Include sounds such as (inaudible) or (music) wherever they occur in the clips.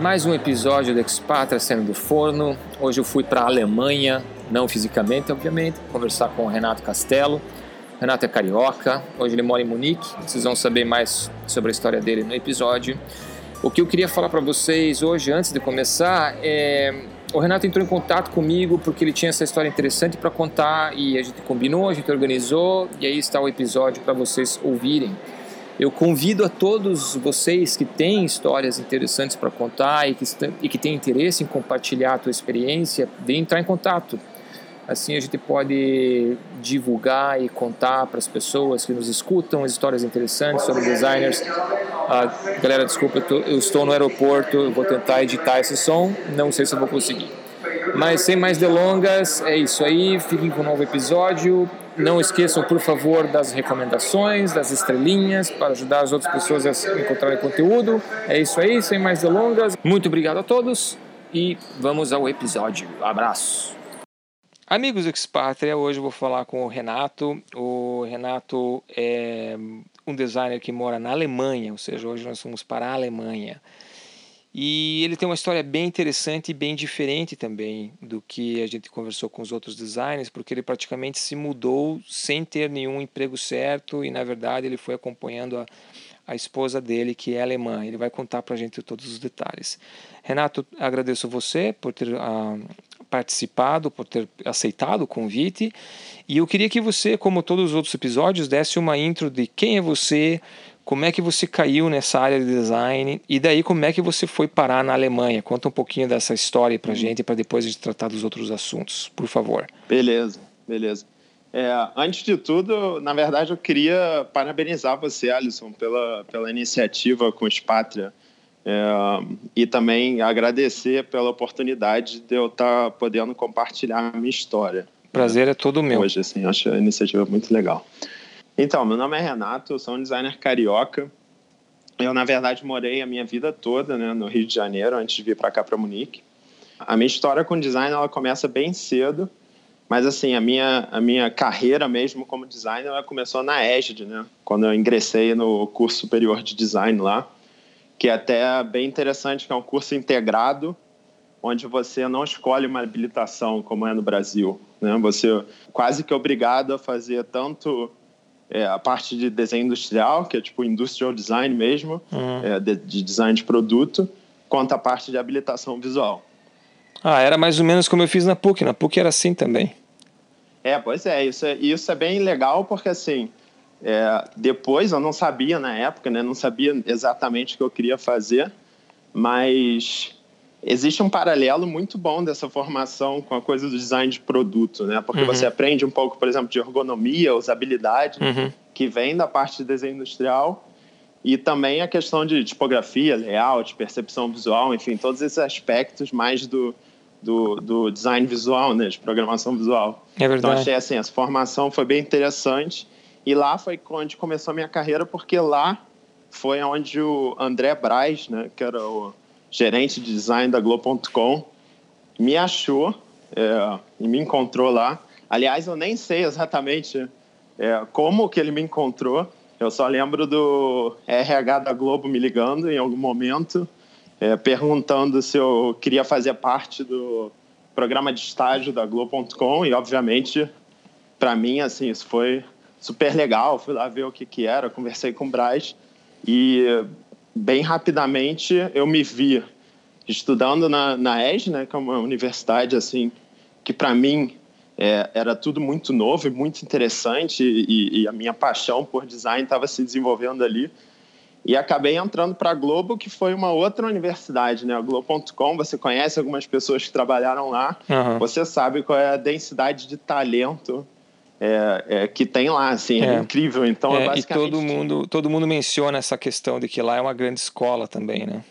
Mais um episódio do Expatra saindo do forno. Hoje eu fui para a Alemanha, não fisicamente, obviamente, conversar com o Renato Castelo. O Renato é carioca, hoje ele mora em Munique. Vocês vão saber mais sobre a história dele no episódio. O que eu queria falar para vocês hoje, antes de começar, é o Renato entrou em contato comigo porque ele tinha essa história interessante para contar e a gente combinou, a gente organizou e aí está o episódio para vocês ouvirem. Eu convido a todos vocês que têm histórias interessantes para contar e que, e que têm interesse em compartilhar a tua experiência, de entrar em contato. Assim a gente pode divulgar e contar para as pessoas que nos escutam as histórias interessantes sobre designers. Ah, galera, desculpa, eu, tô, eu estou no aeroporto, eu vou tentar editar esse som, não sei se eu vou conseguir. Mas sem mais delongas, é isso aí. Fiquem com um novo episódio. Não esqueçam, por favor, das recomendações, das estrelinhas, para ajudar as outras pessoas a encontrarem conteúdo. É isso aí, sem mais delongas. Muito obrigado a todos e vamos ao episódio. Abraço! Amigos do Expatria, hoje eu vou falar com o Renato. O Renato é um designer que mora na Alemanha, ou seja, hoje nós fomos para a Alemanha. E ele tem uma história bem interessante e bem diferente também do que a gente conversou com os outros designers, porque ele praticamente se mudou sem ter nenhum emprego certo e, na verdade, ele foi acompanhando a, a esposa dele, que é alemã. Ele vai contar para a gente todos os detalhes. Renato, agradeço você por ter uh, participado, por ter aceitado o convite. E eu queria que você, como todos os outros episódios, desse uma intro de quem é você, como é que você caiu nessa área de design e daí como é que você foi parar na Alemanha. Conta um pouquinho dessa história para gente para depois a gente tratar dos outros assuntos, por favor. Beleza, beleza. É, antes de tudo, na verdade, eu queria parabenizar você, Alisson, pela, pela iniciativa com os Pátria. É, e também agradecer pela oportunidade de eu estar podendo compartilhar a minha história. Prazer é todo meu. Hoje, assim, acho a iniciativa muito legal. Então, meu nome é Renato, eu sou um designer carioca. Eu, na verdade, morei a minha vida toda né, no Rio de Janeiro, antes de vir para cá, para Munique. A minha história com design ela começa bem cedo, mas assim, a minha, a minha carreira mesmo como designer ela começou na ESD, né? Quando eu ingressei no curso superior de design lá que é até bem interessante, que é um curso integrado, onde você não escolhe uma habilitação como é no Brasil. Né? Você é quase que obrigado a fazer tanto é, a parte de desenho industrial, que é tipo industrial design mesmo, uhum. é, de, de, design de produto, quanto a parte de habilitação visual. Ah, era mais ou menos como eu fiz na PUC. Na PUC era assim também. É, pois é. Isso é, isso é bem legal porque, assim, é, depois, eu não sabia na época, né? não sabia exatamente o que eu queria fazer, mas existe um paralelo muito bom dessa formação com a coisa do design de produto, né? Porque uhum. você aprende um pouco, por exemplo, de ergonomia, usabilidade, uhum. que vem da parte de desenho industrial, e também a questão de tipografia, layout, percepção visual, enfim, todos esses aspectos mais do, do, do design visual, né? De programação visual. É verdade. Então, achei assim, essa formação foi bem interessante e lá foi onde começou a minha carreira, porque lá foi onde o André Braz, né, que era o gerente de design da Globo.com, me achou é, e me encontrou lá. Aliás, eu nem sei exatamente é, como que ele me encontrou. Eu só lembro do RH da Globo me ligando em algum momento, é, perguntando se eu queria fazer parte do programa de estágio da Globo.com e, obviamente, para mim, assim, isso foi super legal, fui lá ver o que, que era, conversei com o Braz e bem rapidamente eu me vi estudando na, na ES, né, que é uma universidade assim que para mim é, era tudo muito novo e muito interessante e, e a minha paixão por design estava se desenvolvendo ali e acabei entrando para a Globo, que foi uma outra universidade, né? A Globo.com, você conhece algumas pessoas que trabalharam lá, uhum. você sabe qual é a densidade de talento é, é, que tem lá, assim, é, é incrível. Então, é, e todo mundo, todo mundo menciona essa questão de que lá é uma grande escola também, né?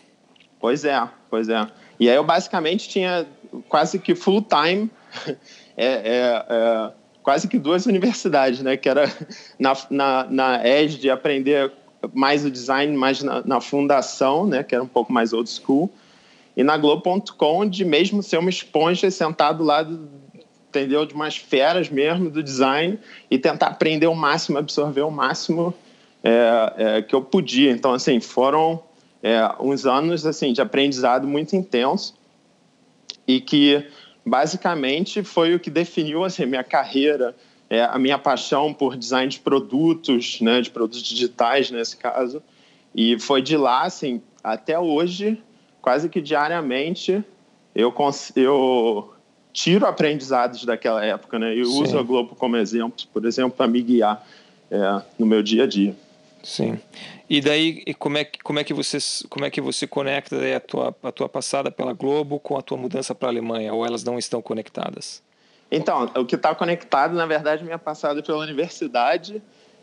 Pois é, pois é. E aí eu basicamente tinha quase que full time, (laughs) é, é, é, quase que duas (laughs) universidades, né? Que era na, na, na Edge de aprender mais o design, mais na, na fundação, né? Que era um pouco mais old school. E na Globo.com de mesmo ser uma esponja sentado lá entendeu? De umas feras mesmo do design e tentar aprender o máximo, absorver o máximo é, é, que eu podia. Então, assim, foram é, uns anos assim de aprendizado muito intenso e que basicamente foi o que definiu assim minha carreira, é, a minha paixão por design de produtos, né, de produtos digitais nesse caso. E foi de lá assim até hoje, quase que diariamente eu eu tiro aprendizados daquela época, né? Eu Sim. uso a Globo como exemplo, por exemplo, para me guiar é, no meu dia a dia. Sim. E daí, como é, como é que você, como é que você conecta a tua, a tua passada pela Globo com a tua mudança para a Alemanha? Ou elas não estão conectadas? Então, o que está conectado, na verdade, é minha passada pela universidade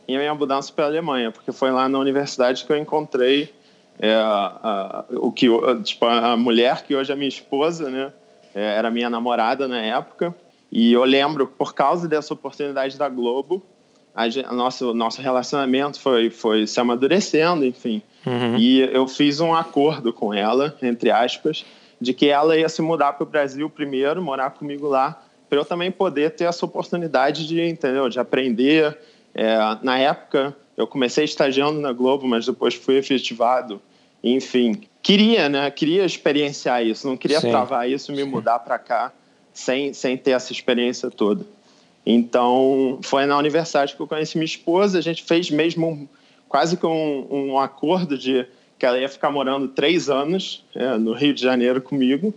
e a minha mudança para a Alemanha, porque foi lá na universidade que eu encontrei é, a, a, o que, tipo, a mulher que hoje é minha esposa, né? É, era minha namorada na época. E eu lembro, por causa dessa oportunidade da Globo, a, nosso, nosso relacionamento foi, foi se amadurecendo, enfim. Uhum. E eu fiz um acordo com ela, entre aspas, de que ela ia se mudar para o Brasil primeiro, morar comigo lá, para eu também poder ter essa oportunidade de, entendeu, de aprender. É, na época, eu comecei estagiando na Globo, mas depois fui efetivado. Enfim, queria, né? Queria experienciar isso, não queria Sim. travar isso, me mudar para cá sem, sem ter essa experiência toda. Então, foi na universidade que eu conheci minha esposa. A gente fez mesmo um, quase que um, um, acordo de que ela ia ficar morando três anos é, no Rio de Janeiro comigo.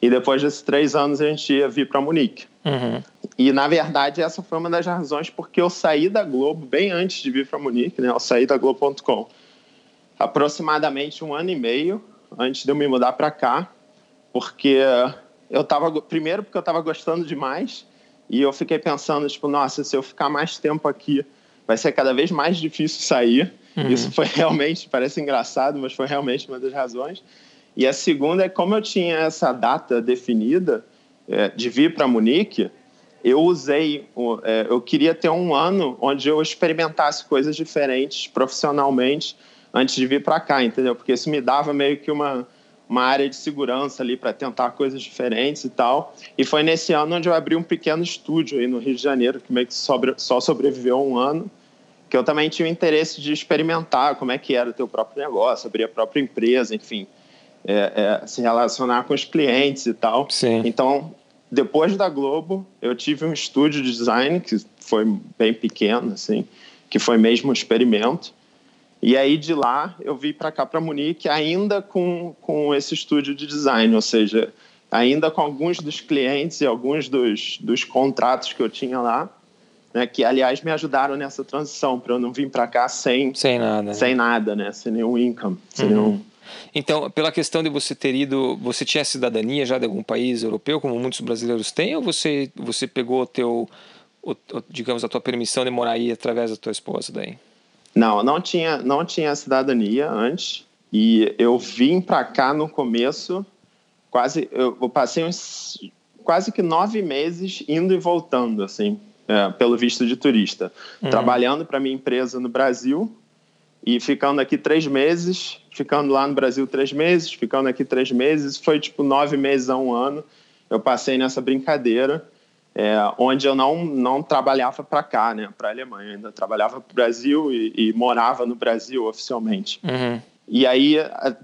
E depois desses três anos a gente ia vir para Munique. Uhum. E na verdade essa foi uma das razões porque eu saí da Globo bem antes de vir para Munique, né? Eu saí da Globo.com aproximadamente um ano e meio antes de eu me mudar para cá, porque eu estava primeiro porque eu estava gostando demais e eu fiquei pensando, tipo, nossa, se eu ficar mais tempo aqui, vai ser cada vez mais difícil sair. Uhum. Isso foi (laughs) realmente, parece engraçado, mas foi realmente uma das razões. E a segunda é como eu tinha essa data definida é, de vir para Munique, eu usei, é, eu queria ter um ano onde eu experimentasse coisas diferentes profissionalmente antes de vir para cá, entendeu? Porque isso me dava meio que uma uma área de segurança ali para tentar coisas diferentes e tal. E foi nesse ano onde eu abri um pequeno estúdio aí no Rio de Janeiro, que meio que sobre, só sobreviveu um ano, que eu também tinha o interesse de experimentar como é que era o teu próprio negócio, abrir a própria empresa, enfim, é, é, se relacionar com os clientes e tal. Sim. Então, depois da Globo, eu tive um estúdio de design que foi bem pequeno, assim, que foi mesmo um experimento. E aí de lá eu vim para cá para Munique ainda com, com esse estúdio de design, ou seja, ainda com alguns dos clientes e alguns dos, dos contratos que eu tinha lá, né, que aliás me ajudaram nessa transição para eu não vir para cá sem sem nada, sem nada, né, sem nenhum income, sem uhum. nenhum então, pela questão de você ter ido, você tinha cidadania já de algum país europeu, como muitos brasileiros têm, ou você você pegou o teu, o, digamos, a tua permissão de morar aí através da tua esposa daí? Não, não tinha, não tinha cidadania antes. E eu vim para cá no começo, quase, eu, eu, passei uns quase que nove meses indo e voltando, assim, é, pelo visto de turista, uhum. trabalhando para minha empresa no Brasil e ficando aqui três meses, ficando lá no Brasil três meses, ficando aqui três meses, foi tipo nove meses a um ano. Eu passei nessa brincadeira é, onde eu não, não trabalhava para cá, né, para a Alemanha. Eu ainda trabalhava para o Brasil e, e, morava no Brasil oficialmente. Uhum. E aí,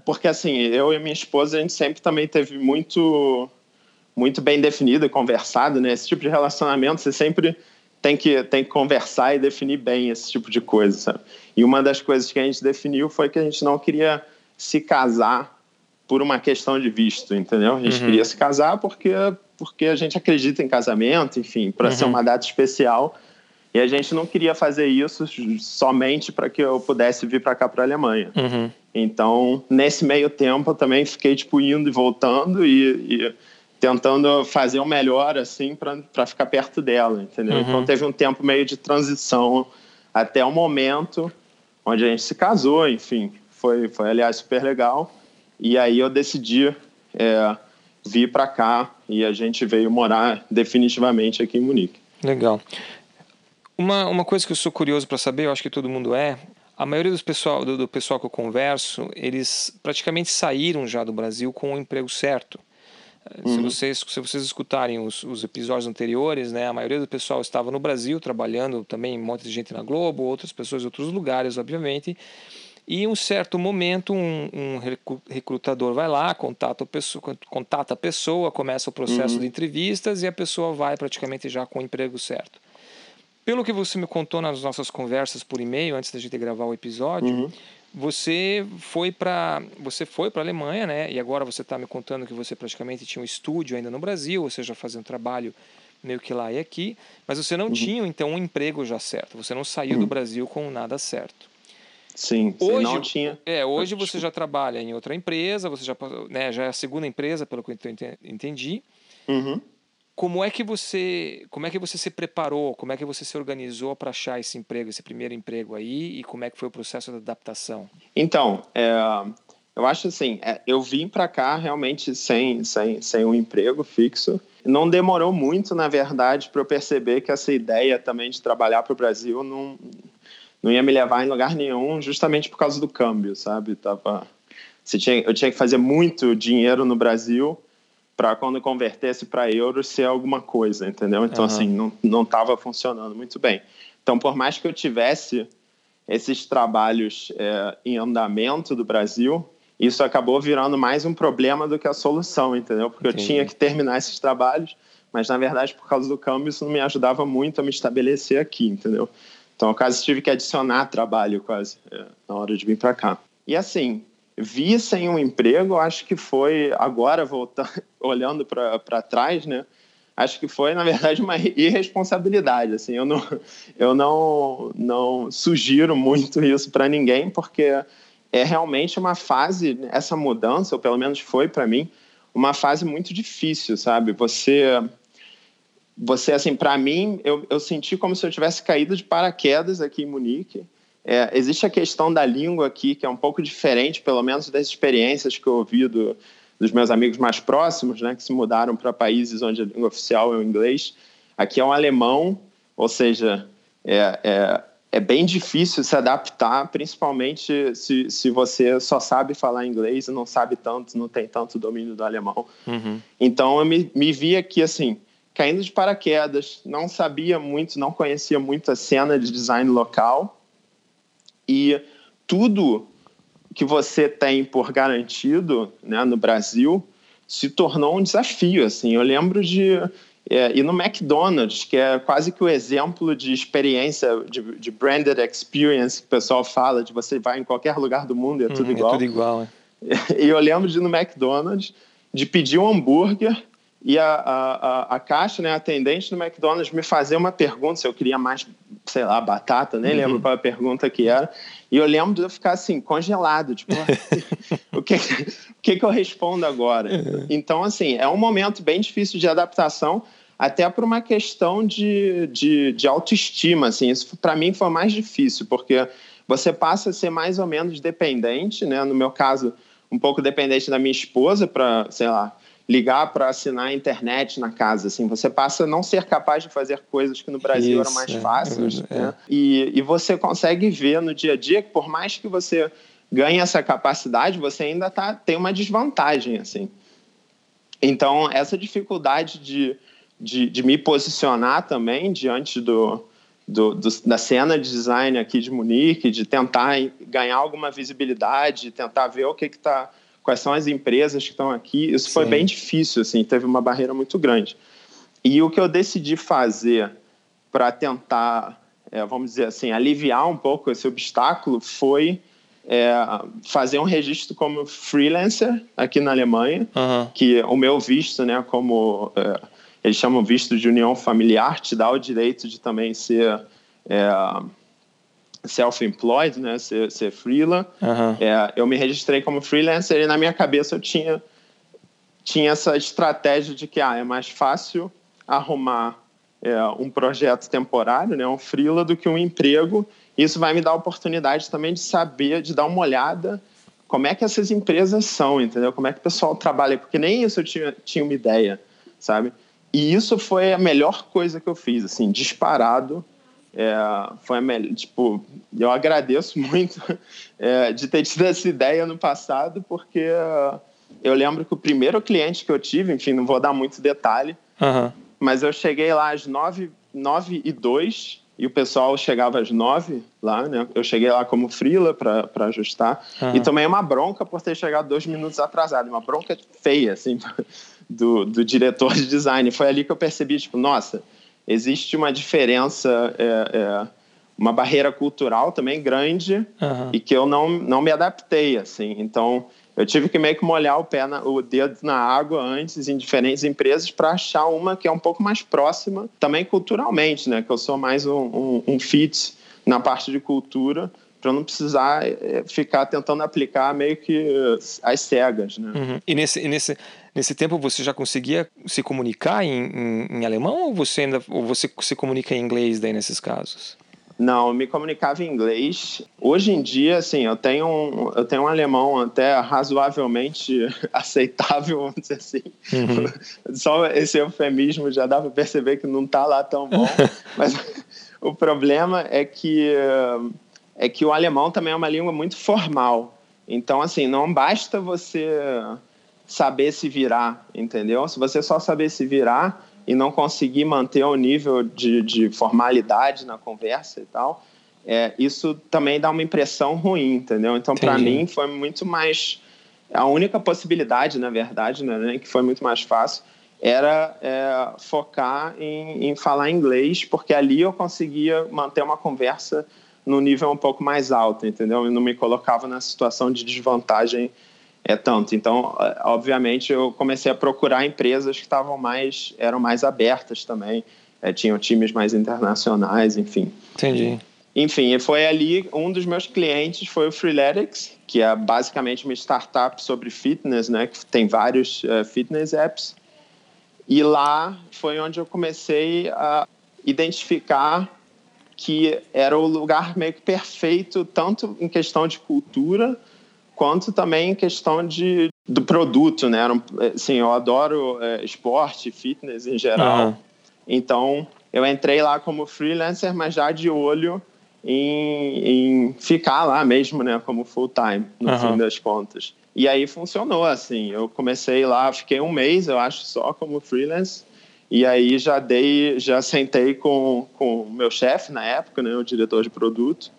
porque assim, eu e minha esposa, a gente sempre também teve muito, muito bem definido e conversado, né? Esse tipo de relacionamento, você sempre tem que, tem que conversar e definir bem esse tipo de coisa, sabe? E uma das coisas que a gente definiu foi que a gente não queria se casar por uma questão de visto, entendeu? A gente uhum. queria se casar porque porque a gente acredita em casamento, enfim, para uhum. ser uma data especial. E a gente não queria fazer isso somente para que eu pudesse vir para cá, para a Alemanha. Uhum. Então, nesse meio tempo, eu também fiquei tipo indo e voltando e, e tentando fazer o melhor assim para ficar perto dela, entendeu? Uhum. Então teve um tempo meio de transição até o momento onde a gente se casou, enfim, foi foi aliás super legal. E aí eu decidi é, vir para cá e a gente veio morar definitivamente aqui em Munique. Legal. Uma, uma coisa que eu sou curioso para saber, eu acho que todo mundo é, a maioria dos pessoal, do, do, pessoal que eu converso, eles praticamente saíram já do Brasil com o emprego certo. Uhum. Se, vocês, se vocês escutarem os, os, episódios anteriores, né, a maioria do pessoal estava no Brasil trabalhando também, um monte de gente na Globo, outras pessoas em outros lugares, obviamente. E em um certo momento, um, um recrutador vai lá, contata a, pessoa, contata a pessoa, começa o processo uhum. de entrevistas e a pessoa vai praticamente já com o emprego certo. Pelo que você me contou nas nossas conversas por e-mail, antes da gente gravar o episódio, uhum. você foi para você foi para a Alemanha, né? E agora você está me contando que você praticamente tinha um estúdio ainda no Brasil, ou seja, fazendo trabalho meio que lá e aqui, mas você não uhum. tinha então um emprego já certo. Você não saiu do uhum. Brasil com nada certo. Sim, hoje, não tinha. É, hoje você já trabalha em outra empresa, você já, né, já é a segunda empresa, pelo que eu entendi. Uhum. Como é que você, como é que você se preparou? Como é que você se organizou para achar esse emprego, esse primeiro emprego aí? E como é que foi o processo da adaptação? Então, é, eu acho assim, é, eu vim para cá realmente sem, sem, sem um emprego fixo. Não demorou muito, na verdade, para eu perceber que essa ideia também de trabalhar para o Brasil não não ia me levar em lugar nenhum, justamente por causa do câmbio, sabe? Tava, você tinha, eu tinha que fazer muito dinheiro no Brasil para quando convertesse para euros ser alguma coisa, entendeu? Então, uhum. assim, não, não estava funcionando muito bem. Então, por mais que eu tivesse esses trabalhos é, em andamento do Brasil, isso acabou virando mais um problema do que a solução, entendeu? Porque Entendi. eu tinha que terminar esses trabalhos, mas na verdade, por causa do câmbio, isso não me ajudava muito a me estabelecer aqui, entendeu? Então, quase tive que adicionar trabalho quase é, na hora de vir para cá. E assim, vi sem um emprego, acho que foi agora voltando, (laughs) olhando para trás, né? Acho que foi na verdade uma (laughs) irresponsabilidade. Assim, eu não, eu não, não sugiro muito isso para ninguém, porque é realmente uma fase, essa mudança, ou pelo menos foi para mim, uma fase muito difícil, sabe? Você você, assim, para mim, eu, eu senti como se eu tivesse caído de paraquedas aqui em Munique. É, existe a questão da língua aqui, que é um pouco diferente, pelo menos das experiências que eu ouvi do, dos meus amigos mais próximos, né, que se mudaram para países onde a língua oficial é o inglês. Aqui é um alemão, ou seja, é, é, é bem difícil se adaptar, principalmente se, se você só sabe falar inglês e não sabe tanto, não tem tanto domínio do alemão. Uhum. Então eu me, me vi aqui assim caindo de paraquedas, não sabia muito, não conhecia muito a cena de design local e tudo que você tem por garantido né, no Brasil se tornou um desafio. Assim, eu lembro de é, ir no McDonald's, que é quase que o exemplo de experiência de, de, branded experience que o pessoal fala, de você vai em qualquer lugar do mundo e é tudo hum, igual. É tudo igual, é. (laughs) E eu lembro de ir no McDonald's, de pedir um hambúrguer e a, a, a, caixa, né, a atendente do McDonald's me fazer uma pergunta se eu queria mais, sei lá, batata, nem uhum. lembro qual a pergunta que era. E eu lembro de eu ficar assim, congelado, tipo, (laughs) o, que, o que, que eu respondo agora? Uhum. Então, assim, é um momento bem difícil de adaptação, até por uma questão de, de, de autoestima, assim, isso para mim foi mais difícil, porque você passa a ser mais ou menos dependente, né, no meu caso, um pouco dependente da minha esposa para, sei lá, ligar para assinar a internet na casa. Assim, você passa a não ser capaz de fazer coisas que no Brasil Isso, eram mais é, fáceis. É, né? e, e você consegue ver no dia a dia que, por mais que você ganhe essa capacidade, você ainda tá, tem uma desvantagem. assim. Então, essa dificuldade de, de, de me posicionar também diante do, do, do, da cena de design aqui de Munique, de tentar ganhar alguma visibilidade, tentar ver o que está quais são as empresas que estão aqui. Isso Sim. foi bem difícil, assim, teve uma barreira muito grande. E o que eu decidi fazer para tentar, é, vamos dizer assim, aliviar um pouco esse obstáculo foi é, fazer um registro como freelancer aqui na Alemanha, uhum. que o meu visto, né, como é, eles chamam visto de união familiar, te dá o direito de também ser é, self-employed, né, ser, ser freela. Uhum. É, eu me registrei como freelancer e na minha cabeça eu tinha tinha essa estratégia de que ah, é mais fácil arrumar é, um projeto temporário, né, um freela, do que um emprego. Isso vai me dar a oportunidade também de saber, de dar uma olhada como é que essas empresas são, entendeu? Como é que o pessoal trabalha, porque nem isso eu tinha, tinha uma ideia, sabe? E isso foi a melhor coisa que eu fiz, assim, disparado é, foi a melhor, tipo, eu agradeço (laughs) muito é, de ter tido essa ideia no passado, porque eu lembro que o primeiro cliente que eu tive, enfim, não vou dar muito detalhe, uhum. mas eu cheguei lá às nove, nove e dois e o pessoal chegava às nove lá, né? Eu cheguei lá como frila para ajustar uhum. e tomei uma bronca por ter chegado dois minutos atrasado, uma bronca feia, assim, (laughs) do, do diretor de design. Foi ali que eu percebi, tipo, nossa, existe uma diferença, é, é, uma barreira cultural também grande uhum. e que eu não, não me adaptei, assim. Então, eu tive que meio que molhar o pé, na, o dedo na água antes em diferentes empresas para achar uma que é um pouco mais próxima, também culturalmente, né? Que eu sou mais um, um, um fit na parte de cultura para não precisar eh, ficar tentando aplicar meio que as cegas, né? Uhum. E nesse, e nesse, nesse tempo você já conseguia se comunicar em, em, em, alemão ou você ainda ou você se comunica em inglês daí nesses casos? Não, eu me comunicava em inglês. Hoje em dia, assim, eu tenho um, eu tenho um alemão até razoavelmente (laughs) aceitável, vamos dizer assim. Uhum. (laughs) Só esse eufemismo já dá para perceber que não está lá tão bom. (laughs) Mas o problema é que é que o alemão também é uma língua muito formal. Então, assim, não basta você saber se virar, entendeu? Se você só saber se virar, e não conseguir manter o nível de, de formalidade na conversa e tal, é, isso também dá uma impressão ruim, entendeu? Então, para mim, foi muito mais. A única possibilidade, na verdade, né, que foi muito mais fácil, era é, focar em, em falar inglês, porque ali eu conseguia manter uma conversa no nível um pouco mais alto, entendeu? Eu não me colocava na situação de desvantagem é tanto. Então, obviamente, eu comecei a procurar empresas que estavam mais, eram mais abertas também, é, tinham times mais internacionais, enfim. Entendi. Enfim, foi ali um dos meus clientes foi o Freeletics, que é basicamente uma startup sobre fitness, né? Que tem vários uh, fitness apps. E lá foi onde eu comecei a identificar que era o lugar meio que perfeito, tanto em questão de cultura, quanto também questão de, do produto, né? Assim, eu adoro é, esporte, fitness em geral. Uhum. Então, eu entrei lá como freelancer, mas já de olho em, em ficar lá mesmo, né? Como full time, no uhum. fim das contas. E aí funcionou, assim. Eu comecei lá, fiquei um mês, eu acho, só como freelance. E aí já dei, já sentei com o meu chefe na época, né? O diretor de produto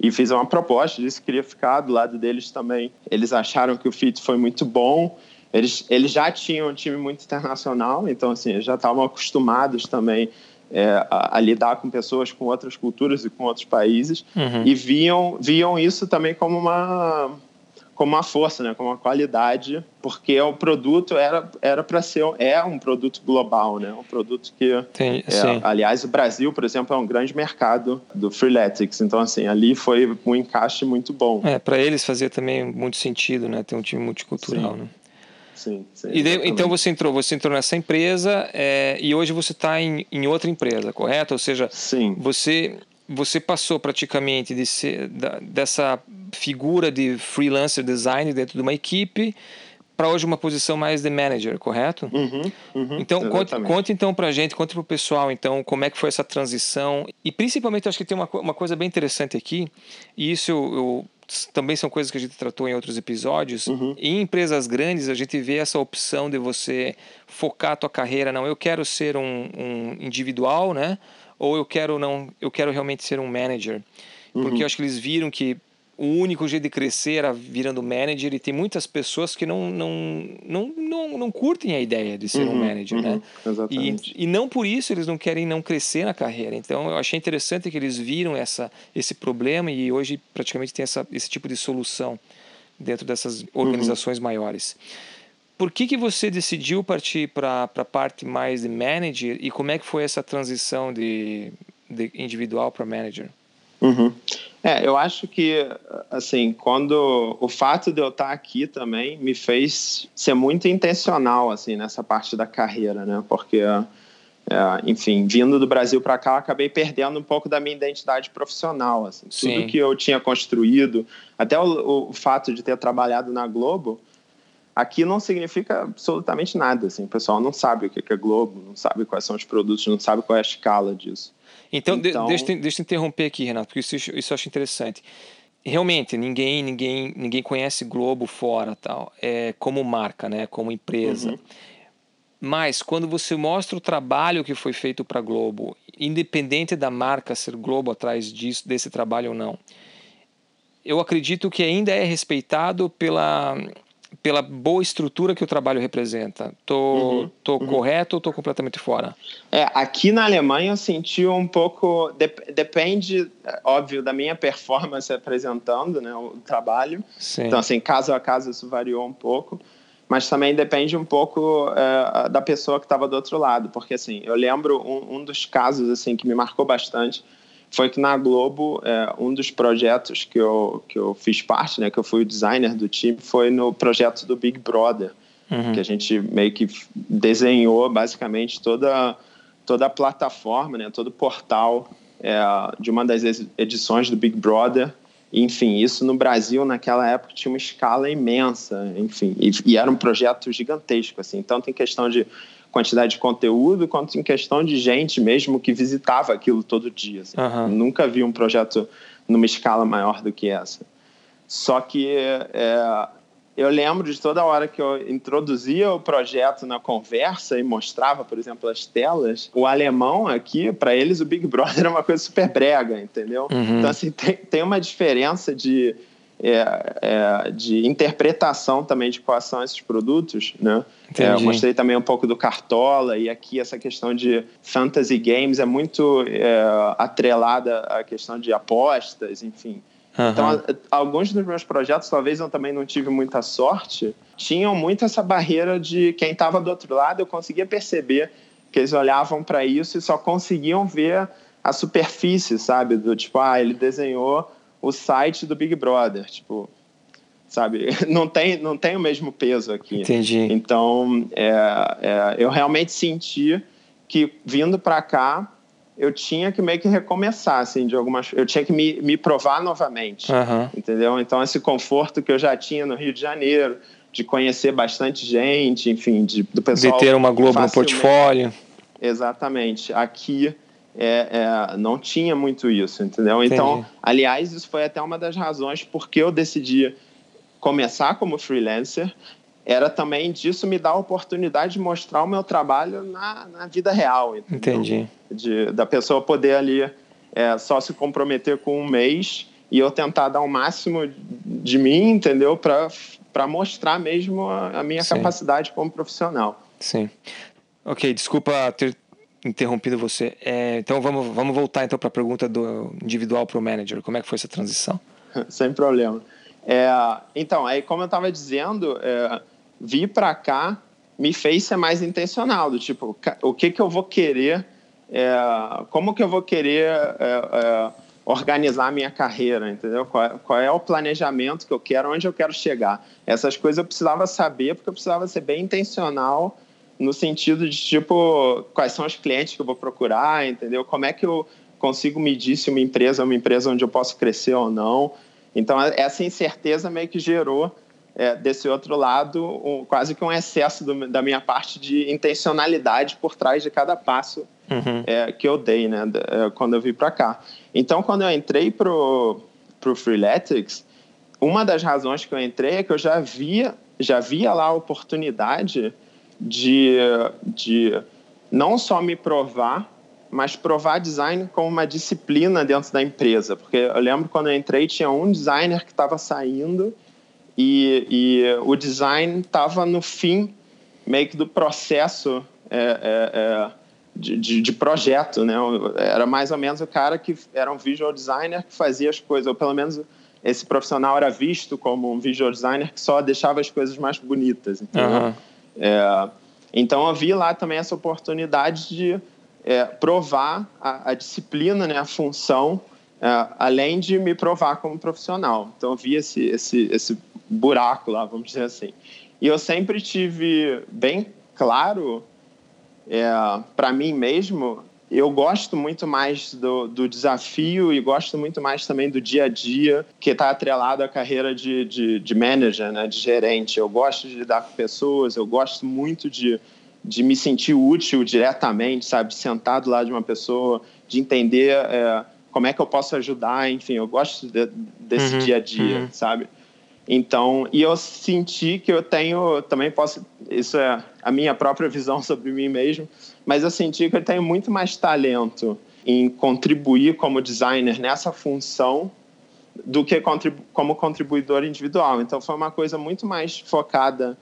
e fiz uma proposta, disse que queria ficar do lado deles também. Eles acharam que o fit foi muito bom. Eles, eles já tinham um time muito internacional, então assim, já estavam acostumados também é, a, a, lidar com pessoas com outras culturas e com outros países uhum. e viam viam isso também como uma como uma força, né, como uma qualidade, porque o produto era era para ser é um produto global, né, um produto que, Tem, é, aliás, o Brasil, por exemplo, é um grande mercado do freeletics, então assim ali foi um encaixe muito bom. É para eles fazer também muito sentido, né, ter um time multicultural, sim. né. Sim, sim, e daí, então você entrou, você entrou nessa empresa é, e hoje você está em, em outra empresa, correto? Ou seja, sim. você você passou praticamente de ser, da, dessa figura de freelancer design dentro de uma equipe para hoje uma posição mais de manager, correto? Uhum, uhum, então conte, conte então para a gente, conte para o pessoal então como é que foi essa transição e principalmente acho que tem uma, uma coisa bem interessante aqui e isso eu, eu também são coisas que a gente tratou em outros episódios. Uhum. Em empresas grandes, a gente vê essa opção de você focar a tua carreira. Não, eu quero ser um, um individual, né? Ou eu quero não, eu quero realmente ser um manager. Porque uhum. eu acho que eles viram que o único jeito de crescer era virando manager e tem muitas pessoas que não não, não, não, não curtem a ideia de ser uhum, um manager, né? uhum, né? E, e não por isso eles não querem não crescer na carreira. Então eu achei interessante que eles viram essa, esse problema e hoje praticamente tem essa, esse tipo de solução dentro dessas organizações uhum. maiores. Por que, que você decidiu partir para a parte mais de manager e como é que foi essa transição de, de individual para manager? Uhum. É, eu acho que, assim, quando o fato de eu estar aqui também me fez ser muito intencional, assim, nessa parte da carreira, né? Porque, é, enfim, vindo do Brasil para cá, eu acabei perdendo um pouco da minha identidade profissional, assim. Sim. Tudo que eu tinha construído, até o, o fato de ter trabalhado na Globo, Aqui não significa absolutamente nada, assim, o pessoal não sabe o que é Globo, não sabe quais são os produtos, não sabe qual é a escala disso. Então, então... De, deixa, deixa eu interromper aqui, Renato, porque isso, isso eu acho interessante. Realmente, ninguém, ninguém, ninguém conhece Globo fora, tal, é como marca, né, como empresa. Uhum. Mas quando você mostra o trabalho que foi feito para a Globo, independente da marca ser Globo atrás disso, desse trabalho ou não, eu acredito que ainda é respeitado pela, pela boa estrutura que o trabalho representa. Tô, uhum, tô uhum. correto ou tô completamente fora? É, aqui na Alemanha eu senti um pouco de, depende, óbvio, da minha performance (laughs) apresentando, né, o trabalho. Sim. Então assim, caso a caso isso variou um pouco, mas também depende um pouco é, da pessoa que estava do outro lado, porque assim, eu lembro um, um dos casos assim que me marcou bastante foi que na Globo, é, um dos projetos que eu, que eu fiz parte, né, que eu fui o designer do time, foi no projeto do Big Brother, uhum. que a gente meio que desenhou basicamente toda, toda a plataforma, né, todo o portal é, de uma das edições do Big Brother. Enfim, isso no Brasil naquela época tinha uma escala imensa, enfim, e, e era um projeto gigantesco, assim. Então tem questão de quantidade de conteúdo quanto em questão de gente mesmo que visitava aquilo todo dia. Assim. Uhum. Nunca vi um projeto numa escala maior do que essa. Só que é, eu lembro de toda hora que eu introduzia o projeto na conversa e mostrava, por exemplo, as telas, o alemão aqui, para eles, o Big Brother era (laughs) uma coisa super brega, entendeu? Uhum. Então, assim, tem, tem uma diferença de é, é, de interpretação também de quais são esses produtos, né? É, eu mostrei também um pouco do Cartola e aqui essa questão de fantasy games é muito é, atrelada à questão de apostas, enfim. Uhum. Então, alguns dos meus projetos, talvez eu também não tive muita sorte, tinham muito essa barreira de quem estava do outro lado, eu conseguia perceber que eles olhavam para isso e só conseguiam ver a superfície, sabe? Do tipo, ah, ele desenhou o site do Big Brother, tipo, sabe? (laughs) Não tem, não tem o mesmo peso aqui. Entendi. Então, é, é, eu realmente senti que vindo para cá eu tinha que meio que recomeçar, assim, de algumas... Eu tinha que me, me provar novamente, uhum. entendeu? Então, esse conforto que eu já tinha no Rio de Janeiro, de conhecer bastante gente, enfim, de, do pessoal... De ter uma Globo no portfólio. Exatamente. Aqui é, é, não tinha muito isso, entendeu? Então, Entendi. aliás, isso foi até uma das razões porque eu decidi começar como freelancer. Era também disso me dar a oportunidade de mostrar o meu trabalho na, na vida real. Entendeu? Entendi. De, da pessoa poder ali é, só se comprometer com um mês e eu tentar dar o máximo de mim, entendeu? Para mostrar mesmo a, a minha Sim. capacidade como profissional. Sim. Ok, desculpa ter interrompido você. É, então vamos, vamos voltar então para a pergunta do individual para o manager. Como é que foi essa transição? (laughs) Sem problema. É, então, aí como eu estava dizendo, é, vir para cá me fez ser mais intencional, do tipo, o que que eu vou querer, é, como que eu vou querer é, é, organizar a minha carreira, entendeu? Qual, qual, é o planejamento que eu quero, onde eu quero chegar. Essas coisas eu precisava saber, porque eu precisava ser bem intencional no sentido de, tipo, quais são os clientes que eu vou procurar, entendeu? Como é que eu consigo medir se uma empresa é uma empresa onde eu posso crescer ou não. Então, essa incerteza meio que gerou, é, desse outro lado, um, quase que um excesso do, da minha parte de intencionalidade por trás de cada passo uhum. é, que eu dei, né, é, quando eu vim para cá. Então, quando eu entrei pro, pro Freeletics, uma das razões que eu entrei é que eu já via, já via lá a oportunidade de, de não só me provar, mas provar design como uma disciplina dentro da empresa. Porque eu lembro quando eu entrei, tinha um designer que estava saindo e, e, o design estava no fim meio que do processo é, é, é, de, de, de, projeto, né? Era mais ou menos o cara que era um visual designer que fazia as coisas, ou pelo menos esse profissional era visto como um visual designer que só deixava as coisas mais bonitas. Uhum. É, então, vi lá também essa oportunidade de é, provar a, a, disciplina, né, a função, é, além de me provar como profissional. Então, vi esse, esse, esse buraco lá, vamos dizer assim. E eu sempre tive bem claro é, para mim mesmo eu gosto muito mais do, do, desafio e gosto muito mais também do dia a dia que está atrelado à carreira de, de, de, manager, né, de gerente. Eu gosto de lidar com pessoas, eu gosto muito de, de me sentir útil diretamente, sabe? Sentado lá de uma pessoa, de entender é, como é que eu posso ajudar, enfim, eu gosto de, desse uhum, dia a dia, uhum. sabe? Então, e eu senti que eu tenho, também posso, isso é a minha própria (laughs) visão sobre mim mesmo, mas eu senti que eu tenho muito mais talento em contribuir como designer nessa função do que contribu como contribuidor individual. Então, foi uma coisa muito mais focada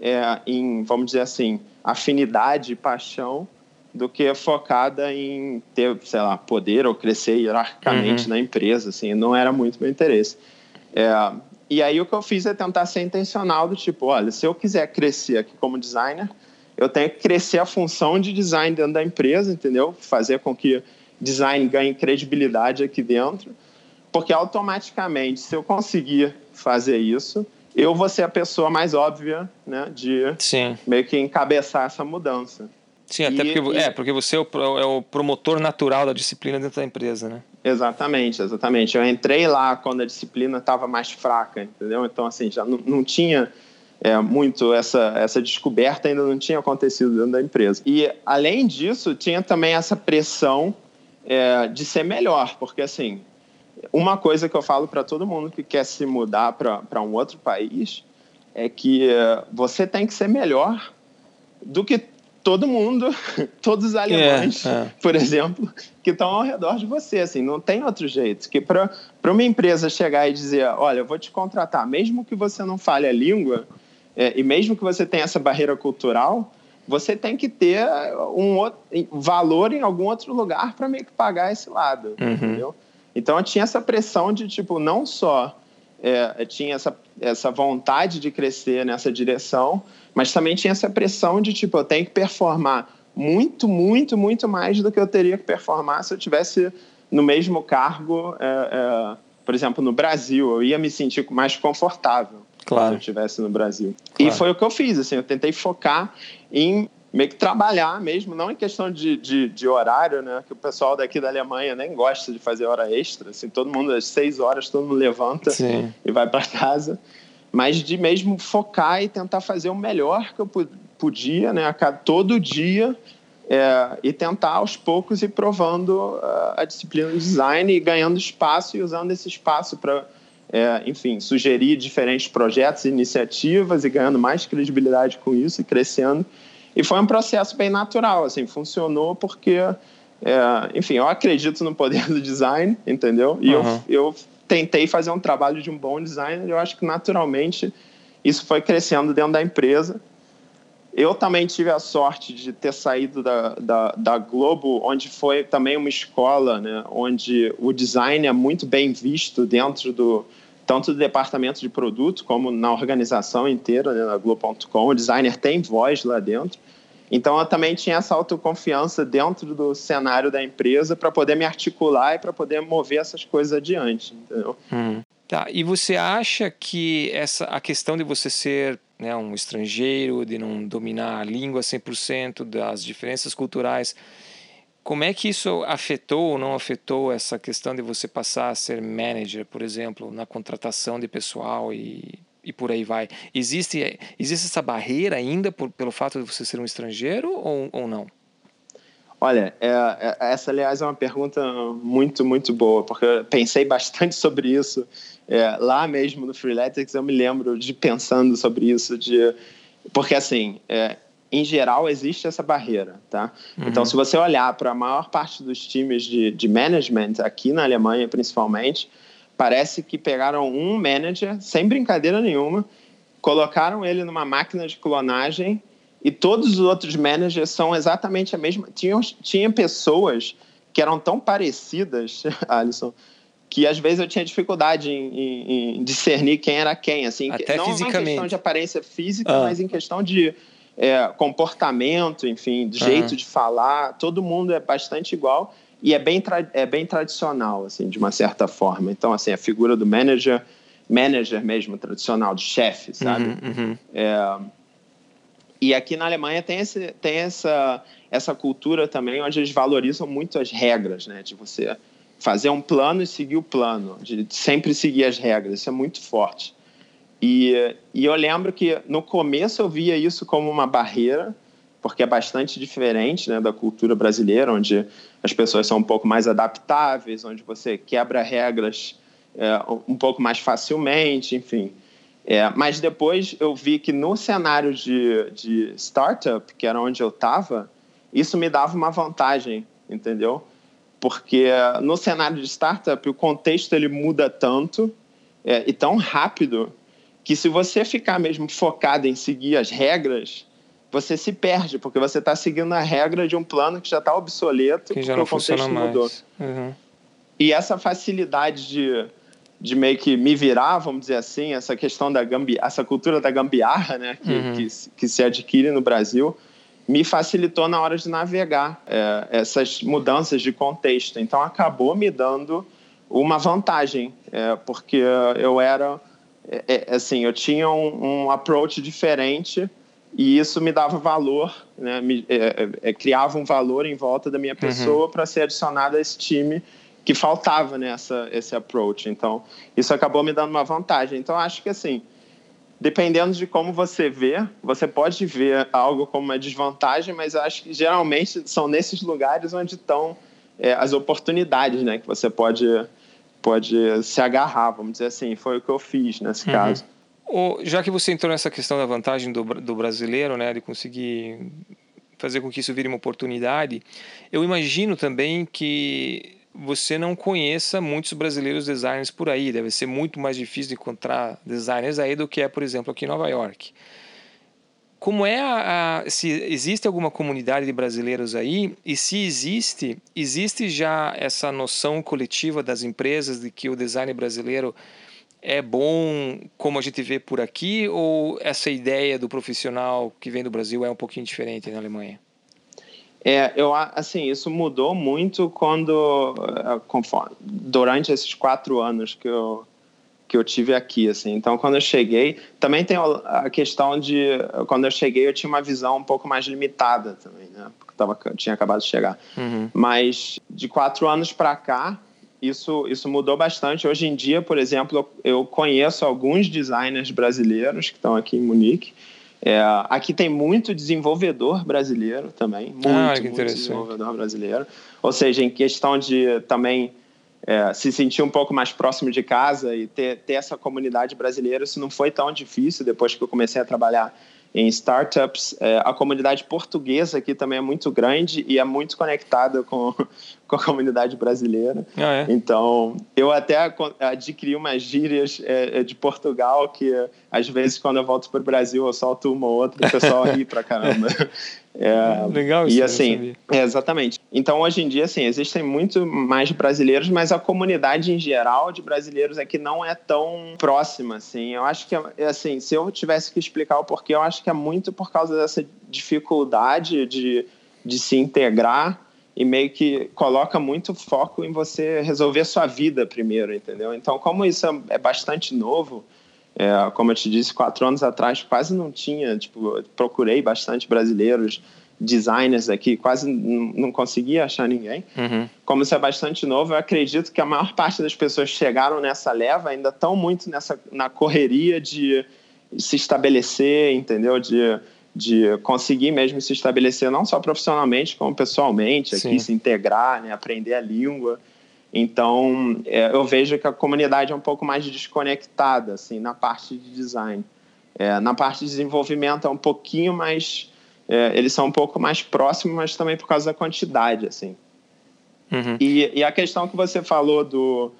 é, em, vamos dizer assim, afinidade e paixão do que focada em ter, sei lá, poder ou crescer hierarquicamente uhum. na empresa, assim, não era muito meu interesse. É, e aí o que eu fiz é tentar ser intencional do tipo, olha, se eu quiser crescer aqui como designer, eu tenho que crescer a função de design dentro da empresa, entendeu? Fazer com que design ganhe credibilidade aqui dentro, porque automaticamente, se eu conseguir fazer isso, eu vou ser a pessoa mais óbvia, né, de Sim. meio que encabeçar essa mudança. Sim, até e, porque, e... É, porque você é o, é o, promotor natural da disciplina dentro da empresa, né? Exatamente, exatamente. Eu entrei lá quando a disciplina estava mais fraca, entendeu? Então, assim, já não, não tinha é, muito essa, essa descoberta, ainda não tinha acontecido dentro da empresa. E, além disso, tinha também essa pressão é, de ser melhor, porque, assim, uma coisa que eu falo para todo mundo que quer se mudar para um outro país é que é, você tem que ser melhor do que todo mundo, (laughs) todos os alemães, é, é. por exemplo, que estão ao redor de você, assim, não tem outro jeito. Que para uma empresa chegar e dizer, olha, eu vou te contratar, mesmo que você não fale a língua é, e mesmo que você tenha essa barreira cultural, você tem que ter um outro, valor em algum outro lugar para meio que pagar esse lado, uhum. entendeu? Então eu tinha essa pressão de tipo não só é, tinha essa, essa vontade de crescer nessa direção, mas também tinha essa pressão de, tipo, eu tenho que performar muito, muito, muito mais do que eu teria que performar se eu tivesse no mesmo cargo, é, é, por exemplo, no Brasil. Eu ia me sentir mais confortável claro. se eu estivesse no Brasil. Claro. E foi o que eu fiz, assim, eu tentei focar em meio que trabalhar mesmo, não em questão de, de, de, horário, né? Que o pessoal daqui da Alemanha nem gosta de fazer hora extra, assim, todo mundo às seis horas, todo mundo levanta Sim. e vai para casa mas de mesmo focar e tentar fazer o melhor que eu podia, né, a cada, todo dia, é, e tentar aos poucos ir provando uh, a disciplina de design e ganhando espaço e usando esse espaço para, é, enfim, sugerir diferentes projetos e iniciativas e ganhando mais credibilidade com isso e crescendo. E foi um processo bem natural, assim, funcionou porque, é, enfim, eu acredito no poder do design, entendeu? E uhum. eu, eu tentei fazer um trabalho de um bom designer, eu acho que naturalmente isso foi crescendo dentro da empresa. Eu também tive a sorte de ter saído da, da, da, Globo, onde foi também uma escola, né, onde o design é muito bem visto dentro do tanto do departamento de produto como na organização inteira, né, na Globo.com. O designer tem voz lá dentro. Então eu também tinha essa autoconfiança dentro do cenário da empresa para poder me articular e para poder mover essas coisas adiante, entendeu? Hum. Tá, e você acha que essa a questão de você ser né, um estrangeiro, de não dominar a língua 100%, das diferenças culturais, como é que isso afetou ou não afetou essa questão de você passar a ser manager, por exemplo, na contratação de pessoal e e por aí vai. Existe, existe essa barreira ainda por, pelo fato de você ser um estrangeiro ou, ou não? Olha, é, é, essa, aliás, é uma pergunta muito, muito boa, porque eu pensei bastante (laughs) sobre isso. É, lá mesmo no Freeletics, eu me lembro de pensando sobre isso, de porque, assim, é, em geral, existe essa barreira, tá? Uhum. Então, se você olhar para a maior parte dos times de, de management, aqui na Alemanha principalmente, parece que pegaram um manager, sem brincadeira nenhuma, colocaram ele numa máquina de clonagem e todos os outros managers são exatamente a mesma. Tinha, tinha pessoas que eram tão parecidas, (laughs) Alisson, que às vezes eu tinha dificuldade em, em, em discernir quem era quem. Assim, Até não fisicamente. em questão de aparência física, ah. mas em questão de é, comportamento, enfim, de jeito de falar. Todo mundo é bastante igual e é bem, é bem tradicional, assim, de uma certa forma. Então, assim, a figura do manager, manager mesmo, tradicional, de chefe, sabe? Uhum, uhum. É, e aqui na Alemanha tem, esse, tem essa, essa cultura também, onde eles valorizam muito as regras, né? De você fazer um plano e seguir o plano, de sempre seguir as regras. Isso é muito forte. E, e eu lembro que no começo eu via isso como uma barreira, porque é bastante diferente né, da cultura brasileira, onde as pessoas são um pouco mais adaptáveis, onde você quebra regras é, um pouco mais facilmente, enfim. É, mas depois eu vi que no cenário de, de startup, que era onde eu estava, isso me dava uma vantagem, entendeu? Porque no cenário de startup, o contexto ele muda tanto é, e tão rápido que se você ficar mesmo focado em seguir as regras, você se perde, porque você está seguindo a regra de um plano que já está obsoleto, que já não o contexto mudou. Uhum. E essa facilidade de de meio que me virar, vamos dizer assim, essa questão da gambi essa cultura da gambiarra, né, que, uhum. que, que, se adquire no Brasil, me facilitou na hora de navegar é, essas mudanças de contexto. Então, acabou me dando uma vantagem, é, porque eu era, é, é assim, eu tinha um, um, approach diferente e isso me dava valor, né, me, é, é, criava um valor em volta da minha uhum. pessoa uhum. para ser adicionada a esse time que faltava nessa esse approach. Então, isso acabou me dando uma vantagem. Então, acho que assim, dependendo de como você vê, você pode ver algo como uma desvantagem, mas acho que geralmente são nesses lugares onde estão é, as oportunidades, né, que você pode pode se agarrar, vamos dizer assim. Foi o que eu fiz nesse uhum. caso. O, já que você entrou nessa questão da vantagem do, do brasileiro, né, de conseguir fazer com que isso vire uma oportunidade, eu imagino também que você não conheça muitos brasileiros designers por aí. Deve ser muito mais difícil de encontrar designers aí do que é, por exemplo, aqui em Nova York. Como é a, a, se existe alguma comunidade de brasileiros aí e se existe, existe já essa noção coletiva das empresas de que o design brasileiro é bom como a gente vê por aqui ou essa ideia do profissional que vem do Brasil é um pouquinho diferente na Alemanha? É, eu assim, isso mudou muito quando, eh, conforme, durante esses quatro anos que eu que eu tive aqui, assim. Então, quando eu cheguei, também tem a questão de, quando eu cheguei, eu tinha uma visão um pouco mais limitada também, né? Porque tava, tinha acabado de chegar. Uhum. Mas de quatro anos para cá, isso, isso mudou bastante. Hoje em dia, por exemplo, eu conheço alguns designers brasileiros que estão aqui em Munique é, aqui tem muito desenvolvedor brasileiro também, muito, ah, muito desenvolvedor brasileiro. Ou seja, em questão de também é, se sentir um pouco mais próximo de casa e ter, ter essa comunidade brasileira, isso não foi tão difícil depois que eu comecei a trabalhar em startups. É, a comunidade portuguesa aqui também é muito grande e é muito conectada com, com a comunidade brasileira. Ah, é? Então, eu até adquiri umas gírias é, é, de Portugal que, às vezes, quando eu volto para o Brasil, eu solto uma ou outra e o pessoal ri pra caramba. (laughs) É, Legal isso. E assim, é, exatamente. Então, hoje em dia, assim, existem muito mais brasileiros, mas a comunidade em geral de brasileiros aqui não é tão próxima, assim. Eu acho que, é, assim, se eu tivesse que explicar o porquê, eu acho que é muito por causa dessa dificuldade de, de se integrar e meio que coloca muito foco em você resolver a sua vida primeiro, entendeu? Então, como isso é bastante novo, é, como eu te disse, quatro anos atrás quase não tinha, tipo, procurei bastante brasileiros, designers aqui, quase não conseguia achar ninguém. Uhum. Como isso é bastante novo, eu acredito que a maior parte das pessoas chegaram nessa leva ainda estão muito nessa, na correria de se estabelecer, entendeu? De, de conseguir mesmo se estabelecer não só profissionalmente, como pessoalmente, aqui Sim. se integrar, né? aprender a língua. Então, é, eu vejo que a comunidade é um pouco mais desconectada, assim, na parte de design. É, na parte de desenvolvimento é um pouquinho mais... É, eles são um pouco mais próximos, mas também por causa da quantidade, assim. Uhum. E, e, a questão que você falou do,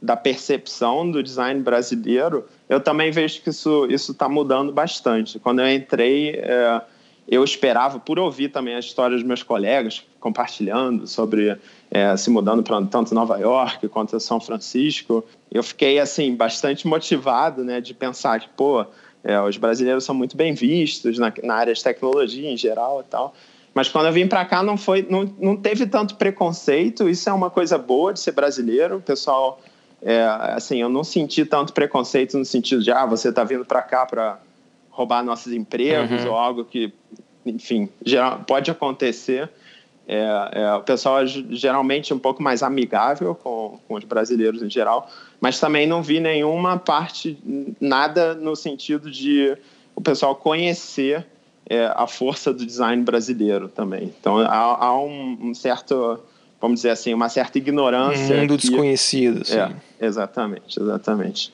da percepção do design brasileiro, eu também vejo que isso está mudando bastante. Quando eu entrei... É, eu esperava, por ouvir também a história dos meus colegas compartilhando sobre é, se mudando para tanto Nova York quanto São Francisco, eu fiquei assim bastante motivado, né, de pensar que pô, é, os brasileiros são muito bem vistos na, na área de tecnologia em geral e tal. Mas quando eu vim para cá não foi, não, não teve tanto preconceito. Isso é uma coisa boa de ser brasileiro. O pessoal, é, assim, eu não senti tanto preconceito no sentido de ah, você está vindo para cá para roubar nossos empregos uhum. ou algo que, enfim, geral, pode acontecer. É, é, o pessoal é geralmente um pouco mais amigável com, com os brasileiros em geral, mas também não vi nenhuma parte, nada no sentido de o pessoal conhecer é, a força do design brasileiro também. Então há, há um, um, certo, vamos dizer assim, uma certa ignorância. Um mundo que, desconhecido. Sim. É, exatamente, exatamente.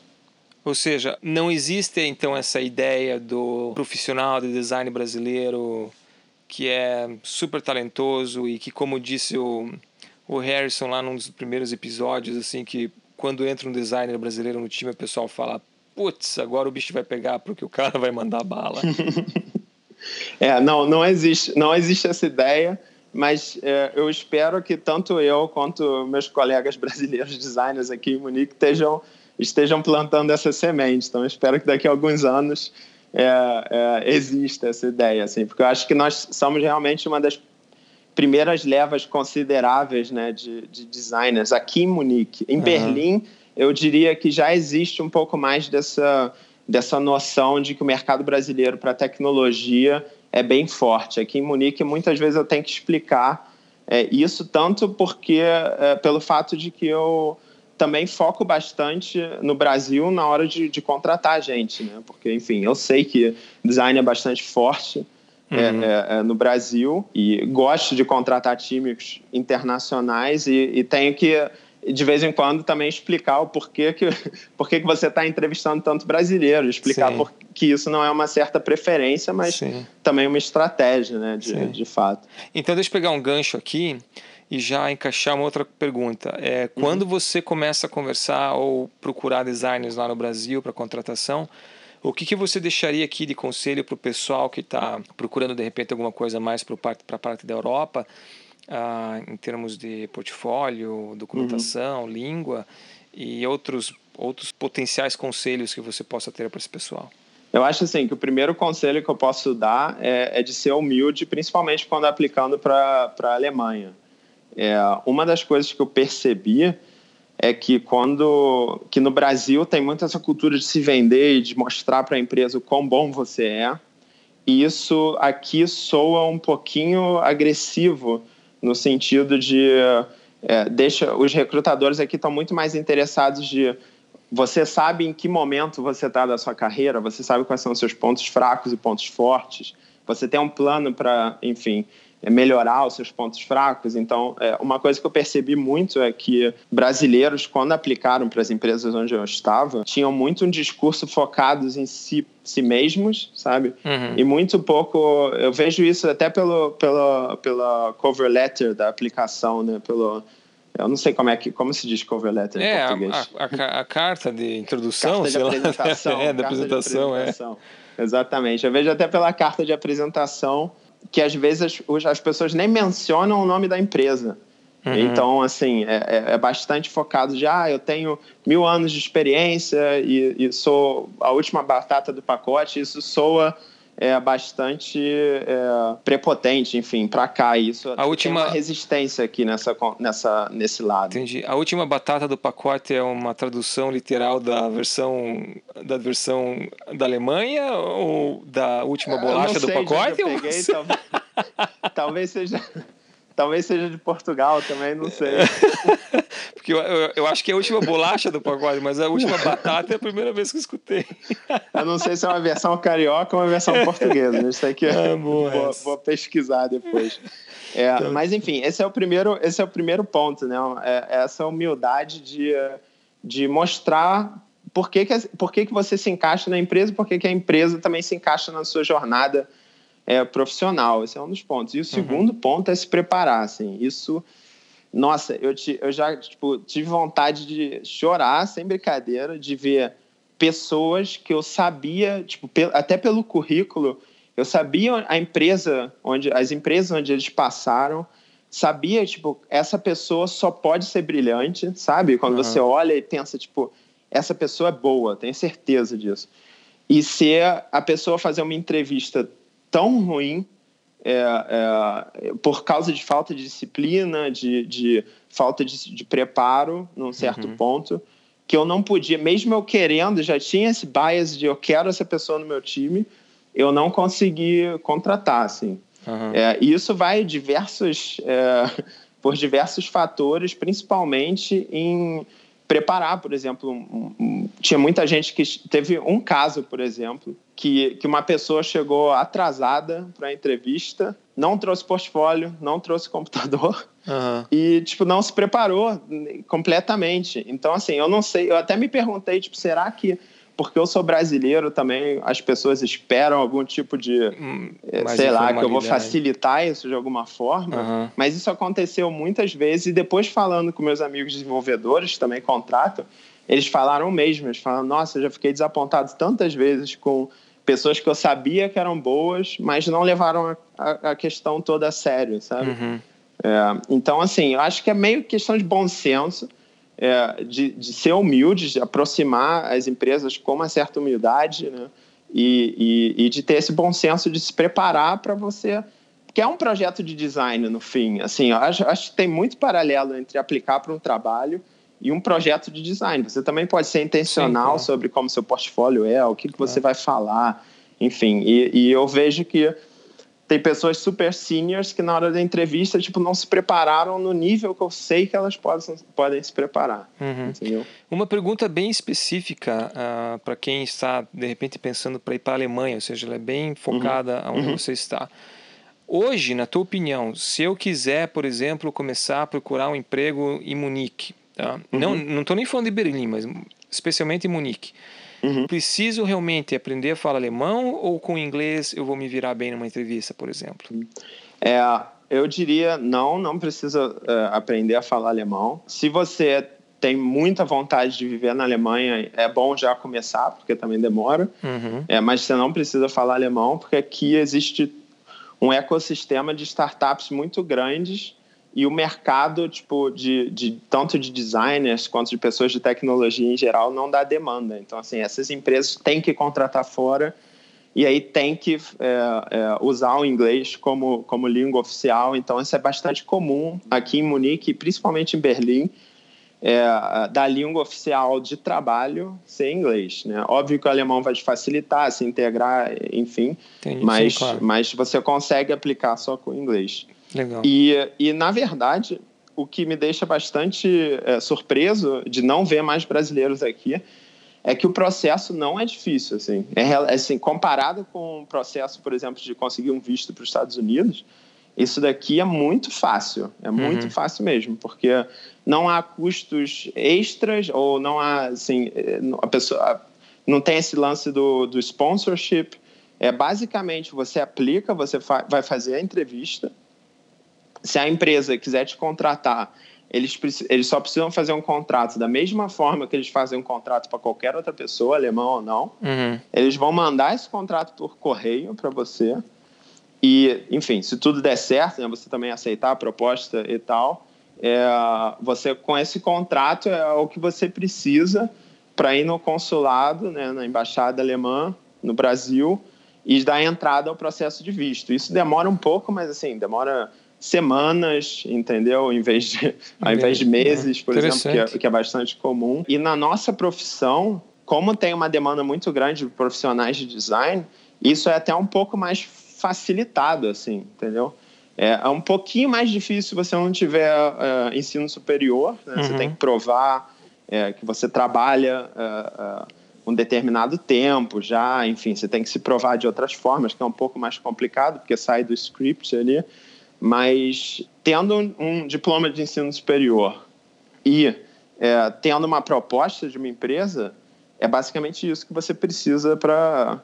Ou seja, não existe então essa ideia do profissional de design brasileiro que é super talentoso e que, como disse o, o Harrison lá num dos primeiros episódios, assim, que quando entra um designer brasileiro no time, o pessoal fala: putz, agora o bicho vai pegar porque o cara vai mandar bala. (laughs) é, não, não existe, não existe essa ideia, mas é, eu espero que tanto eu quanto meus colegas (laughs) brasileiros designers aqui em Munique estejam, estejam plantando essa semente. Então, espero que daqui a alguns anos é, é, exista essa ideia, assim, porque eu acho que nós somos realmente uma das primeiras levas consideráveis né, de, de designers aqui em Munique. Em uhum. Berlim, eu diria que já existe um pouco mais dessa, dessa noção de que o mercado brasileiro para tecnologia é bem forte. Aqui em Munique, muitas vezes eu tenho que explicar é, isso, tanto porque, é, pelo fato de que eu também foco bastante no Brasil na hora de, de contratar gente, né? Porque, enfim, eu sei que design é bastante forte é, uhum. é, é, no Brasil e gosto de contratar times internacionais e, e tenho que de vez em quando também explicar o porquê que, (laughs) porquê que você está entrevistando tanto brasileiro, explicar por, que isso não é uma certa preferência, mas Sim. também uma estratégia, né, de, de fato. Então, deixa eu pegar um gancho aqui e já encaixar uma outra pergunta. É, quando uhum. você começa a conversar ou procurar designers lá no Brasil para contratação, o que, que você deixaria aqui de conselho para o pessoal que está procurando de repente alguma coisa mais para a parte da Europa, ah, em termos de portfólio, documentação, uhum. língua e outros, outros potenciais conselhos que você possa ter para esse pessoal? Eu acho assim que o primeiro conselho que eu posso dar é, é de ser humilde, principalmente quando aplicando para a Alemanha. É, uma das coisas que eu percebi é que quando que no Brasil tem muito essa cultura de se vender e de mostrar para a empresa o quão bom você é. E isso aqui soa um pouquinho agressivo no sentido de é, deixa os recrutadores aqui estão muito mais interessados de você sabe em que momento você está da sua carreira, você sabe quais são os seus pontos fracos e pontos fortes, você tem um plano para, enfim, melhorar os seus pontos fracos. Então, é, uma coisa que eu percebi muito é que brasileiros, quando aplicaram para as empresas onde eu estava, tinham muito um discurso focados em si, si mesmos, sabe? Uhum. E muito pouco. Eu vejo isso até pelo, pelo, pela cover letter da aplicação, né? Pelo. Eu não sei como é que como se diz cover letter é, em português. A, a, a carta de (laughs) introdução, (laughs) carta de apresentação, é, de apresentação, de apresentação, é. Exatamente. Eu vejo até pela carta de apresentação que às vezes as, as pessoas nem mencionam o nome da empresa. Uhum. Então, assim, é, é, é, bastante focado de, ah, eu tenho mil anos de experiência e, e sou a última batata do pacote. Isso soa é bastante é, prepotente, enfim, para cá. Isso a última uma resistência aqui nessa, nessa, nesse lado. Entendi. A última batata do pacote é uma tradução literal da versão da versão da Alemanha ou da última bolacha do pacote? Eu peguei, talvez, talvez seja Talvez seja de Portugal também, não sei. (laughs) Porque eu, eu, eu, acho que é a última bolacha do pacote, mas a última batata é a primeira vez que eu escutei. (laughs) eu não sei se é uma versão carioca ou uma versão portuguesa. Isso aqui é, vou, vou, pesquisar depois. É, então... Mas enfim, esse é o primeiro, esse é o primeiro ponto, né? É, essa humildade de, de mostrar por que, que, por que, que você se encaixa na empresa, por que, que a empresa também se encaixa na sua jornada é, profissional. Esse é um dos pontos. E o uhum. segundo ponto é se preparar, assim. Isso, nossa, eu, te, eu já tipo, tive vontade de chorar, sem brincadeira, de ver pessoas que eu sabia, tipo, até pelo currículo, eu sabia a empresa onde as empresas onde eles passaram, sabia tipo essa pessoa só pode ser brilhante, sabe? Quando uhum. você olha e pensa tipo essa pessoa é boa, tenho certeza disso. E se a pessoa fazer uma entrevista tão ruim é, é, por causa de falta de disciplina, de, de falta de, de, preparo num certo uhum. ponto, que eu não podia, mesmo eu querendo, já tinha esse bias de eu quero essa pessoa no meu time, eu não consegui contratar, assim. Uhum. É, e isso vai diversos, é, (laughs) por diversos fatores, principalmente em preparar, por exemplo, um, um, tinha muita gente que teve um caso, por exemplo, que, que uma pessoa chegou atrasada para a entrevista, não trouxe portfólio, não trouxe computador uhum. (laughs) e tipo não se preparou completamente. Então assim, eu não sei, eu até me perguntei tipo, será que porque eu sou brasileiro também, as pessoas esperam algum tipo de, hum, eh, sei lá, que eu vou facilitar isso de alguma forma. Uhum. Mas isso aconteceu muitas vezes e depois falando com meus amigos desenvolvedores que também contratam, eles falaram mesmo, eles falaram, nossa, eu já fiquei desapontado tantas vezes com pessoas que eu sabia que eram boas, mas não levaram a, a, a questão toda a sério, sabe? Uhum. É, então, assim, eu acho que é meio questão de bom senso, é, de, de, ser humilde, de aproximar as empresas com uma certa humildade, né? E, e, e de ter esse bom senso de se preparar para você. Porque é um projeto de design, no fim. Assim, acho, acho que tem muito paralelo entre aplicar para um trabalho e um projeto de design. Você também pode ser intencional Sim, sobre como seu portfólio é, o que, que você vai falar, enfim. E, e, eu vejo que tem pessoas super seniors que na hora da entrevista tipo não se prepararam no nível que eu sei que elas podem, podem se preparar. Uhum. Entendeu? Uma pergunta bem específica uh, ah, para quem está de repente pensando para ir para a Alemanha, ou seja, ela é bem focada uhum. onde uhum. você está. Hoje, na tua opinião, se eu quiser, por exemplo, começar a procurar um emprego em Munique, Tá? Uhum. Não não estou nem falando de Berlim, mas especialmente em Munique. Uhum. Preciso realmente aprender a falar alemão ou com inglês eu vou me virar bem numa entrevista, por exemplo? É, eu diria não, não precisa uh, aprender a falar alemão. Se você tem muita vontade de viver na Alemanha, é bom já começar, porque também demora. Uhum. É, mas você não precisa falar alemão, porque aqui existe um ecossistema de startups muito grandes e o mercado tipo de, de tanto de designers quanto de pessoas de tecnologia em geral não dá demanda. Então assim essas empresas têm que contratar fora e aí tem que é, é, usar o inglês como como língua oficial. Então isso é bastante comum aqui em Munique principalmente em Berlim é, da língua oficial de trabalho ser inglês né? Óbvio que o alemão vai te facilitar se integrar enfim Entendi, mas sim, claro. mas você consegue aplicar só com o inglês Legal. E, e na verdade, o que me deixa bastante é, surpreso de não ver mais brasileiros aqui é que o processo não é difícil, assim. É, assim comparado com o processo, por exemplo, de conseguir um visto para os Estados Unidos, isso daqui é muito fácil, é muito uhum. fácil mesmo, porque não há custos extras ou não há, assim, é, a pessoa não tem esse lance do, do sponsorship. É basicamente você aplica, você fa vai fazer a entrevista, se a empresa quiser te contratar, eles, eles só precisam fazer um contrato da mesma forma que eles fazem um contrato para qualquer outra pessoa, alemão ou não. Uhum. Eles vão mandar esse contrato por correio para você. E, enfim, se tudo der certo, né, você também aceitar a proposta e tal, é, você com esse contrato é o que você precisa para ir no consulado, né, na embaixada alemã no Brasil e dar entrada ao processo de visto. Isso demora um pouco, mas assim demora semanas, entendeu? Em vez de, ao invés de meses, por exemplo, que é, que é bastante comum. E na nossa profissão, como tem uma demanda muito grande de profissionais de design, isso é até um pouco mais facilitado, assim, entendeu? É, é um pouquinho mais difícil se você não tiver uh, ensino superior, né? uhum. Você tem que provar é, que você trabalha uh, uh, um determinado tempo já, enfim, você tem que se provar de outras formas, que é um pouco mais complicado, porque sai do script ali. Mas tendo um diploma de ensino superior e é, tendo uma proposta de uma empresa, é basicamente isso que você precisa para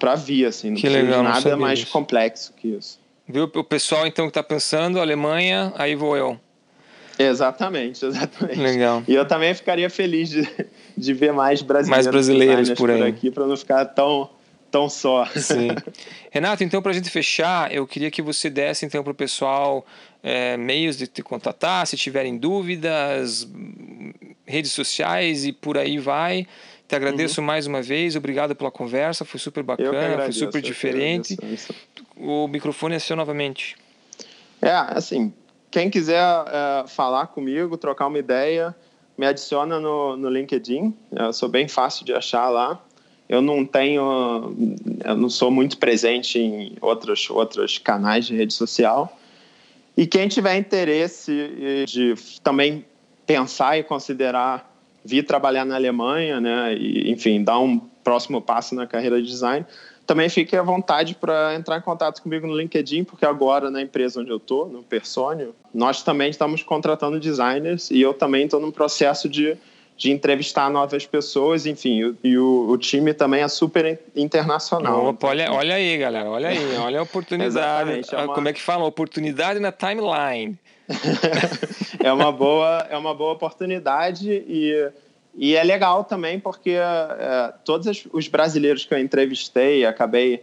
para vir, assim, não que legal, nada mais isso. complexo que isso. Viu o pessoal então que está pensando, Alemanha, aí vou eu. Exatamente, (laughs) exatamente. Legal. E eu também ficaria feliz de, de ver mais brasileiros, mais brasileiros por, aí. por aqui, para não ficar tão tão só. Sim. (laughs) Renato, então, para a gente fechar, eu queria que você desse então para o pessoal é, meios de te contatar, se tiverem dúvidas, redes sociais e por aí vai. Te agradeço uhum. mais uma vez, obrigado pela conversa, foi super bacana, foi super diferente. O microfone é seu novamente. É, assim, quem quiser é, falar comigo, trocar uma ideia, me adiciona no, no LinkedIn, eu sou bem fácil de achar lá eu não tenho, eu não sou muito presente em outros, outros canais de rede social. E quem tiver interesse de também pensar e considerar vir trabalhar na Alemanha, né, e, enfim, dar um próximo passo na carreira de design, também fique à vontade para entrar em contato comigo no LinkedIn, porque agora na empresa onde eu estou, no Personio, nós também estamos contratando designers e eu também estou num processo de de entrevistar novas pessoas, enfim, e o, o time também é super internacional. Opa, olha, olha aí, galera, olha aí, (laughs) olha a oportunidade. é uma... Como é que fala? Oportunidade na timeline. (laughs) é uma boa, é uma boa oportunidade e, e é legal também porque é, todos os brasileiros que eu entrevistei, acabei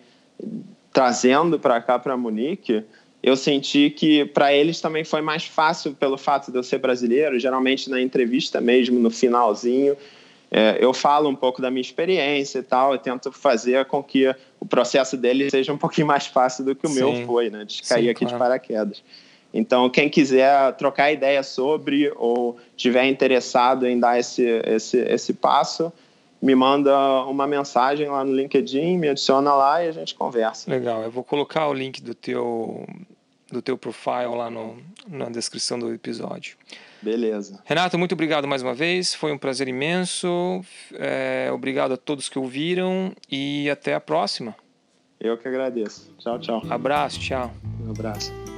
trazendo para cá para Munique, eu senti que para eles também foi mais fácil pelo fato de eu ser brasileiro. Geralmente na entrevista mesmo, no finalzinho, é, eu falo um pouco da minha experiência e tal, eu tento fazer com que o processo deles seja um pouquinho mais fácil do que o Sim. meu foi, né? De cair Sim, aqui claro. de paraquedas. Então, quem quiser trocar ideia sobre ou tiver interessado em dar esse, esse, esse passo, me manda uma mensagem lá no LinkedIn, me adiciona lá e a gente conversa. Legal, eu vou colocar o link do teu, do teu profile lá no, na descrição do episódio. Beleza. Renato, muito obrigado mais uma vez, foi um prazer imenso. É, obrigado a todos que ouviram e até a próxima. Eu que agradeço. Tchau, tchau. Abraço, tchau. Um abraço.